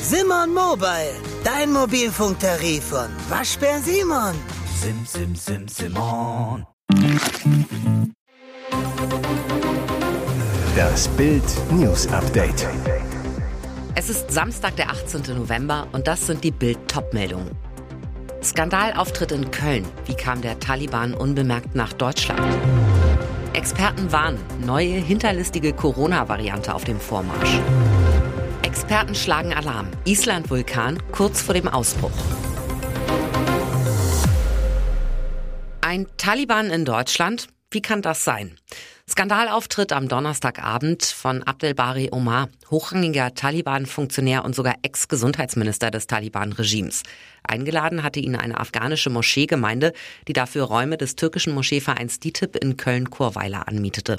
Simon Mobile, dein Mobilfunktarif von Waschbär Simon. Sim, sim, sim, Simon. Das Bild News Update. Es ist Samstag, der 18. November und das sind die Bild-Top-Meldungen. Skandalauftritt in Köln. Wie kam der Taliban unbemerkt nach Deutschland? Experten warnen, neue hinterlistige Corona-Variante auf dem Vormarsch. Experten schlagen Alarm. Island-Vulkan kurz vor dem Ausbruch. Ein Taliban in Deutschland? Wie kann das sein? Skandalauftritt am Donnerstagabend von Abdelbari Omar, hochrangiger Taliban-Funktionär und sogar Ex-Gesundheitsminister des Taliban-Regimes. Eingeladen hatte ihn eine afghanische Moscheegemeinde, die dafür Räume des türkischen Moscheevereins DITIB in Köln-Churweiler anmietete.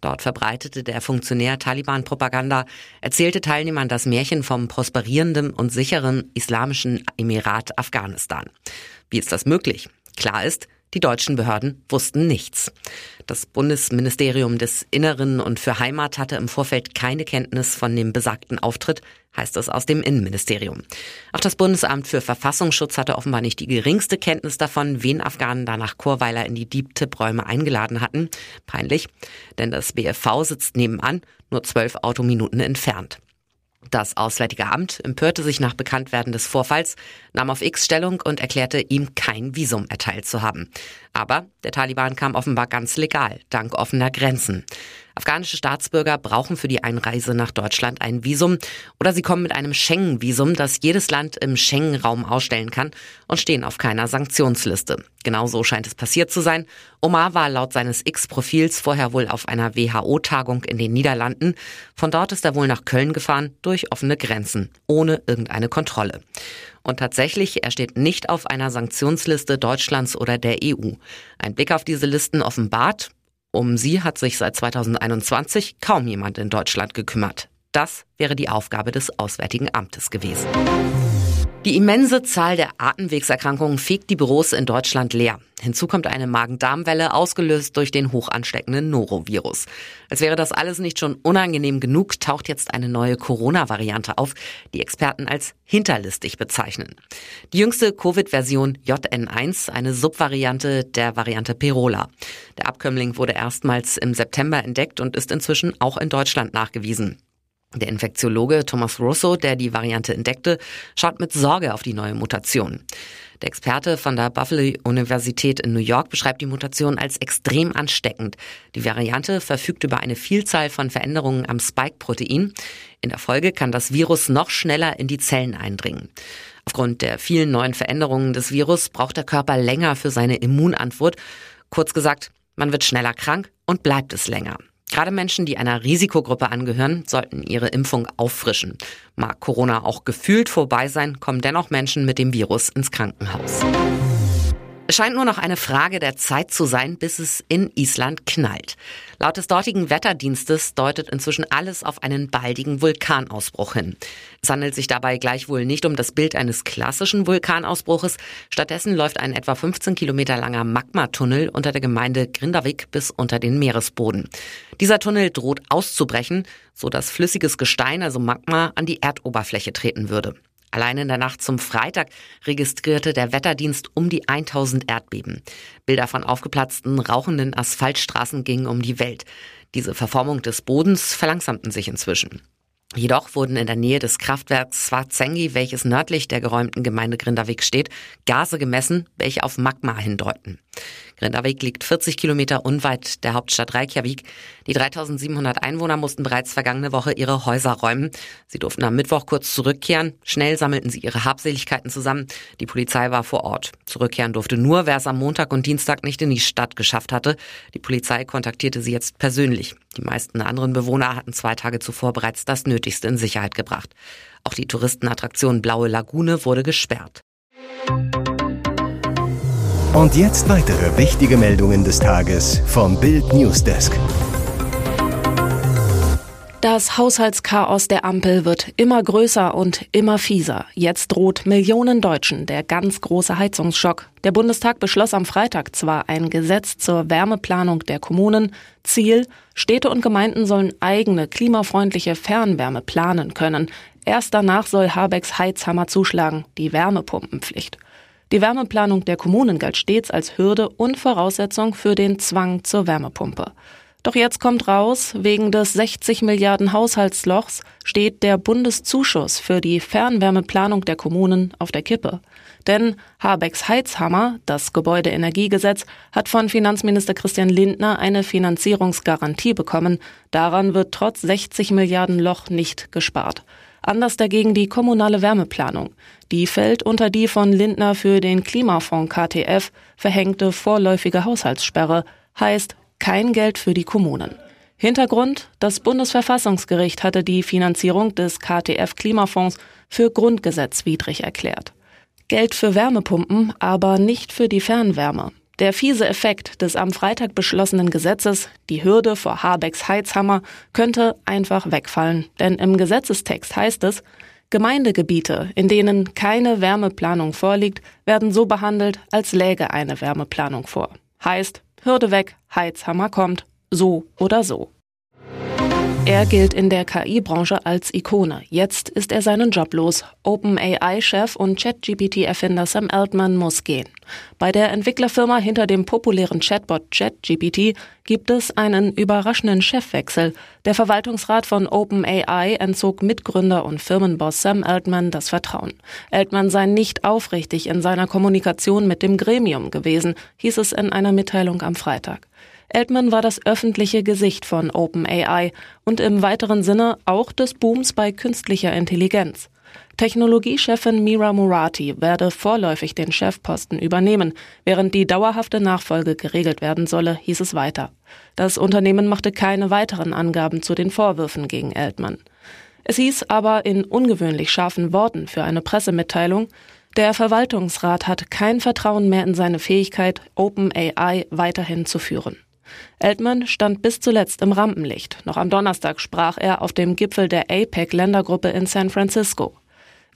Dort verbreitete der Funktionär Taliban-Propaganda, erzählte Teilnehmern das Märchen vom prosperierenden und sicheren islamischen Emirat Afghanistan. Wie ist das möglich? Klar ist, die deutschen Behörden wussten nichts. Das Bundesministerium des Inneren und für Heimat hatte im Vorfeld keine Kenntnis von dem besagten Auftritt, heißt es aus dem Innenministerium. Auch das Bundesamt für Verfassungsschutz hatte offenbar nicht die geringste Kenntnis davon, wen Afghanen da nach Chorweiler in die Deep-Tip-Räume eingeladen hatten. Peinlich, denn das BFV sitzt nebenan, nur zwölf Autominuten entfernt. Das Auswärtige Amt empörte sich nach Bekanntwerden des Vorfalls, nahm auf X Stellung und erklärte, ihm kein Visum erteilt zu haben. Aber der Taliban kam offenbar ganz legal, dank offener Grenzen. Afghanische Staatsbürger brauchen für die Einreise nach Deutschland ein Visum oder sie kommen mit einem Schengen-Visum, das jedes Land im Schengen-Raum ausstellen kann und stehen auf keiner Sanktionsliste. Genauso scheint es passiert zu sein. Omar war laut seines X-Profils vorher wohl auf einer WHO-Tagung in den Niederlanden. Von dort ist er wohl nach Köln gefahren durch offene Grenzen, ohne irgendeine Kontrolle. Und tatsächlich, er steht nicht auf einer Sanktionsliste Deutschlands oder der EU. Ein Blick auf diese Listen offenbart, um sie hat sich seit 2021 kaum jemand in Deutschland gekümmert. Das wäre die Aufgabe des Auswärtigen Amtes gewesen. Die immense Zahl der Atemwegserkrankungen fegt die Büros in Deutschland leer. Hinzu kommt eine Magen-Darm-Welle, ausgelöst durch den hochansteckenden Norovirus. Als wäre das alles nicht schon unangenehm genug, taucht jetzt eine neue Corona-Variante auf, die Experten als hinterlistig bezeichnen. Die jüngste Covid-Version JN1, eine Subvariante der Variante Perola. Der Abkömmling wurde erstmals im September entdeckt und ist inzwischen auch in Deutschland nachgewiesen. Der Infektiologe Thomas Russo, der die Variante entdeckte, schaut mit Sorge auf die neue Mutation. Der Experte von der Buffalo Universität in New York beschreibt die Mutation als extrem ansteckend. Die Variante verfügt über eine Vielzahl von Veränderungen am Spike-Protein. In der Folge kann das Virus noch schneller in die Zellen eindringen. Aufgrund der vielen neuen Veränderungen des Virus braucht der Körper länger für seine Immunantwort. Kurz gesagt, man wird schneller krank und bleibt es länger. Gerade Menschen, die einer Risikogruppe angehören, sollten ihre Impfung auffrischen. Mag Corona auch gefühlt vorbei sein, kommen dennoch Menschen mit dem Virus ins Krankenhaus. Es scheint nur noch eine Frage der Zeit zu sein, bis es in Island knallt. Laut des dortigen Wetterdienstes deutet inzwischen alles auf einen baldigen Vulkanausbruch hin. Es handelt sich dabei gleichwohl nicht um das Bild eines klassischen Vulkanausbruches. Stattdessen läuft ein etwa 15 Kilometer langer Magmatunnel unter der Gemeinde Grindavik bis unter den Meeresboden. Dieser Tunnel droht auszubrechen, so dass flüssiges Gestein, also Magma, an die Erdoberfläche treten würde. Allein in der Nacht zum Freitag registrierte der Wetterdienst um die 1000 Erdbeben. Bilder von aufgeplatzten, rauchenden Asphaltstraßen gingen um die Welt. Diese Verformung des Bodens verlangsamten sich inzwischen. Jedoch wurden in der Nähe des Kraftwerks Swartzengi, welches nördlich der geräumten Gemeinde Grindavik steht, Gase gemessen, welche auf Magma hindeuten. Grindavik liegt 40 Kilometer unweit der Hauptstadt Reykjavik. Die 3700 Einwohner mussten bereits vergangene Woche ihre Häuser räumen. Sie durften am Mittwoch kurz zurückkehren. Schnell sammelten sie ihre Habseligkeiten zusammen. Die Polizei war vor Ort. Zurückkehren durfte nur, wer es am Montag und Dienstag nicht in die Stadt geschafft hatte. Die Polizei kontaktierte sie jetzt persönlich. Die meisten anderen Bewohner hatten zwei Tage zuvor bereits das Nötigste in Sicherheit gebracht. Auch die Touristenattraktion Blaue Lagune wurde gesperrt. Und jetzt weitere wichtige Meldungen des Tages vom Bild Newsdesk. Das Haushaltschaos der Ampel wird immer größer und immer fieser. Jetzt droht Millionen Deutschen der ganz große Heizungsschock. Der Bundestag beschloss am Freitag zwar ein Gesetz zur Wärmeplanung der Kommunen. Ziel, Städte und Gemeinden sollen eigene klimafreundliche Fernwärme planen können. Erst danach soll Habecks Heizhammer zuschlagen, die Wärmepumpenpflicht. Die Wärmeplanung der Kommunen galt stets als Hürde und Voraussetzung für den Zwang zur Wärmepumpe. Doch jetzt kommt raus, wegen des 60 Milliarden Haushaltslochs steht der Bundeszuschuss für die Fernwärmeplanung der Kommunen auf der Kippe. Denn Habecks Heizhammer, das Gebäudeenergiegesetz, hat von Finanzminister Christian Lindner eine Finanzierungsgarantie bekommen. Daran wird trotz 60 Milliarden Loch nicht gespart. Anders dagegen die kommunale Wärmeplanung. Die fällt unter die von Lindner für den Klimafonds KTF verhängte vorläufige Haushaltssperre, heißt kein Geld für die Kommunen. Hintergrund, das Bundesverfassungsgericht hatte die Finanzierung des KTF Klimafonds für grundgesetzwidrig erklärt. Geld für Wärmepumpen, aber nicht für die Fernwärme. Der fiese Effekt des am Freitag beschlossenen Gesetzes, die Hürde vor Habecks Heizhammer, könnte einfach wegfallen. Denn im Gesetzestext heißt es, Gemeindegebiete, in denen keine Wärmeplanung vorliegt, werden so behandelt, als läge eine Wärmeplanung vor. Heißt, Hürde weg, Heizhammer kommt, so oder so. Er gilt in der KI-Branche als Ikone. Jetzt ist er seinen Job los. OpenAI-Chef und ChatGPT-Erfinder Sam Altman muss gehen. Bei der Entwicklerfirma hinter dem populären Chatbot ChatGPT gibt es einen überraschenden Chefwechsel. Der Verwaltungsrat von OpenAI entzog Mitgründer und Firmenboss Sam Altman das Vertrauen. Altman sei nicht aufrichtig in seiner Kommunikation mit dem Gremium gewesen, hieß es in einer Mitteilung am Freitag. Altman war das öffentliche Gesicht von OpenAI und im weiteren Sinne auch des Booms bei künstlicher Intelligenz. Technologiechefin Mira Murati werde vorläufig den Chefposten übernehmen, während die dauerhafte Nachfolge geregelt werden solle, hieß es weiter. Das Unternehmen machte keine weiteren Angaben zu den Vorwürfen gegen Altman. Es hieß aber in ungewöhnlich scharfen Worten für eine Pressemitteilung, der Verwaltungsrat hat kein Vertrauen mehr in seine Fähigkeit, OpenAI weiterhin zu führen. Altman stand bis zuletzt im Rampenlicht. Noch am Donnerstag sprach er auf dem Gipfel der APEC-Ländergruppe in San Francisco.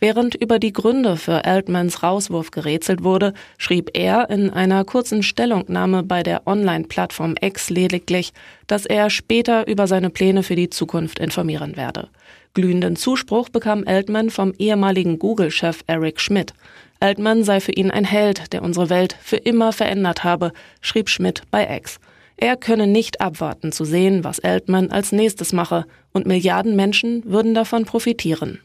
Während über die Gründe für Altmans Rauswurf gerätselt wurde, schrieb er in einer kurzen Stellungnahme bei der Online-Plattform X lediglich, dass er später über seine Pläne für die Zukunft informieren werde. Glühenden Zuspruch bekam Altman vom ehemaligen Google-Chef Eric Schmidt. Altman sei für ihn ein Held, der unsere Welt für immer verändert habe, schrieb Schmidt bei X. Er könne nicht abwarten zu sehen, was Altman als nächstes mache, und Milliarden Menschen würden davon profitieren.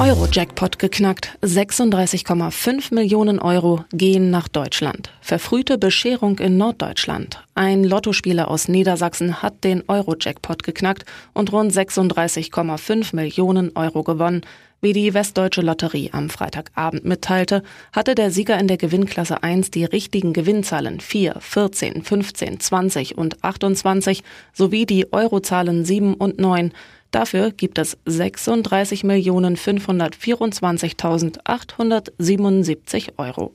Euro-Jackpot geknackt. 36,5 Millionen Euro gehen nach Deutschland. Verfrühte Bescherung in Norddeutschland. Ein Lottospieler aus Niedersachsen hat den Euro-Jackpot geknackt und rund 36,5 Millionen Euro gewonnen. Wie die Westdeutsche Lotterie am Freitagabend mitteilte, hatte der Sieger in der Gewinnklasse 1 die richtigen Gewinnzahlen 4, 14, 15, 20 und 28 sowie die Eurozahlen 7 und 9. Dafür gibt es 36.524.877 Euro.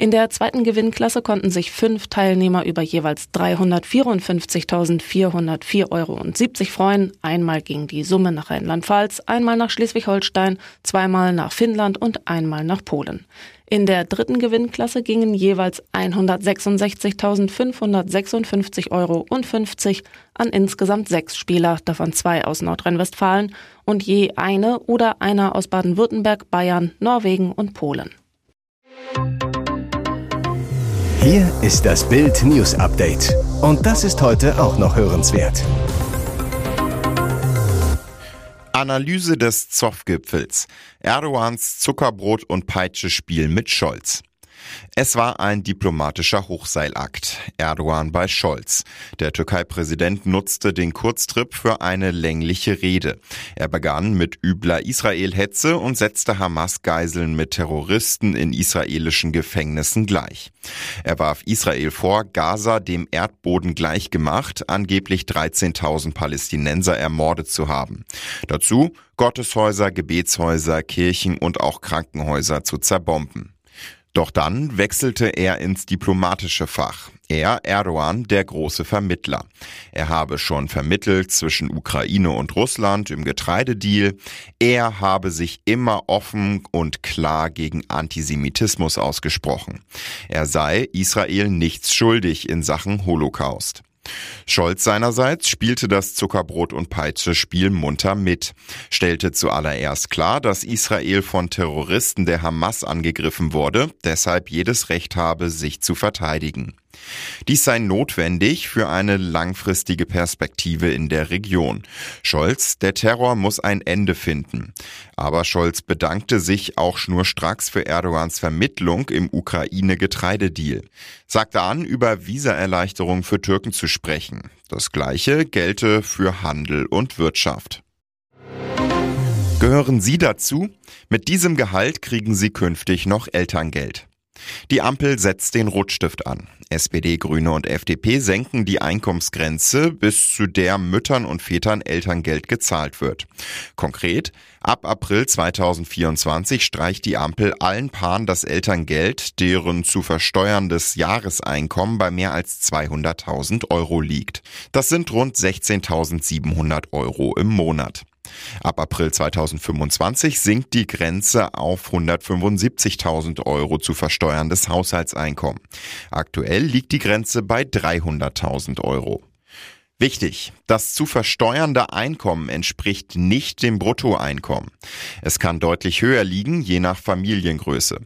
In der zweiten Gewinnklasse konnten sich fünf Teilnehmer über jeweils 354.404 Euro und 70 freuen. Einmal ging die Summe nach Rheinland-Pfalz, einmal nach Schleswig-Holstein, zweimal nach Finnland und einmal nach Polen. In der dritten Gewinnklasse gingen jeweils 166.556 Euro und 50 an insgesamt sechs Spieler, davon zwei aus Nordrhein-Westfalen und je eine oder einer aus Baden-Württemberg, Bayern, Norwegen und Polen. Hier ist das Bild News Update. Und das ist heute auch noch hörenswert. Analyse des Zoff-Gipfels. Erdogans Zuckerbrot- und Peitschespiel mit Scholz. Es war ein diplomatischer Hochseilakt. Erdogan bei Scholz. Der Türkei-Präsident nutzte den Kurztrip für eine längliche Rede. Er begann mit übler Israel-Hetze und setzte Hamas-Geiseln mit Terroristen in israelischen Gefängnissen gleich. Er warf Israel vor, Gaza dem Erdboden gleichgemacht, angeblich 13.000 Palästinenser ermordet zu haben. Dazu Gotteshäuser, Gebetshäuser, Kirchen und auch Krankenhäuser zu zerbomben. Doch dann wechselte er ins diplomatische Fach. Er, Erdogan, der große Vermittler. Er habe schon vermittelt zwischen Ukraine und Russland im Getreidedeal. Er habe sich immer offen und klar gegen Antisemitismus ausgesprochen. Er sei Israel nichts schuldig in Sachen Holocaust. Scholz seinerseits spielte das Zuckerbrot und Peitsche Spiel munter mit, stellte zuallererst klar, dass Israel von Terroristen der Hamas angegriffen wurde, deshalb jedes Recht habe, sich zu verteidigen. Dies sei notwendig für eine langfristige Perspektive in der Region. Scholz, der Terror muss ein Ende finden. Aber Scholz bedankte sich auch schnurstracks für Erdogans Vermittlung im Ukraine-Getreidedeal. Sagte an, über Visaerleichterung für Türken zu sprechen. Das gleiche gelte für Handel und Wirtschaft. Gehören Sie dazu? Mit diesem Gehalt kriegen Sie künftig noch Elterngeld. Die Ampel setzt den Rotstift an. SPD, Grüne und FDP senken die Einkommensgrenze, bis zu der Müttern und Vätern Elterngeld gezahlt wird. Konkret, ab April 2024 streicht die Ampel allen Paaren das Elterngeld, deren zu versteuerndes Jahreseinkommen bei mehr als 200.000 Euro liegt. Das sind rund 16.700 Euro im Monat. Ab April 2025 sinkt die Grenze auf 175.000 Euro zu versteuerndes Haushaltseinkommen. Aktuell liegt die Grenze bei 300.000 Euro. Wichtig, das zu versteuernde Einkommen entspricht nicht dem Bruttoeinkommen. Es kann deutlich höher liegen, je nach Familiengröße.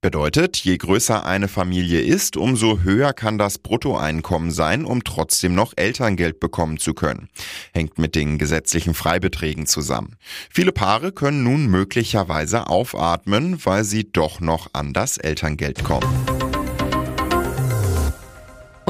Bedeutet, je größer eine Familie ist, umso höher kann das Bruttoeinkommen sein, um trotzdem noch Elterngeld bekommen zu können. Hängt mit den gesetzlichen Freibeträgen zusammen. Viele Paare können nun möglicherweise aufatmen, weil sie doch noch an das Elterngeld kommen.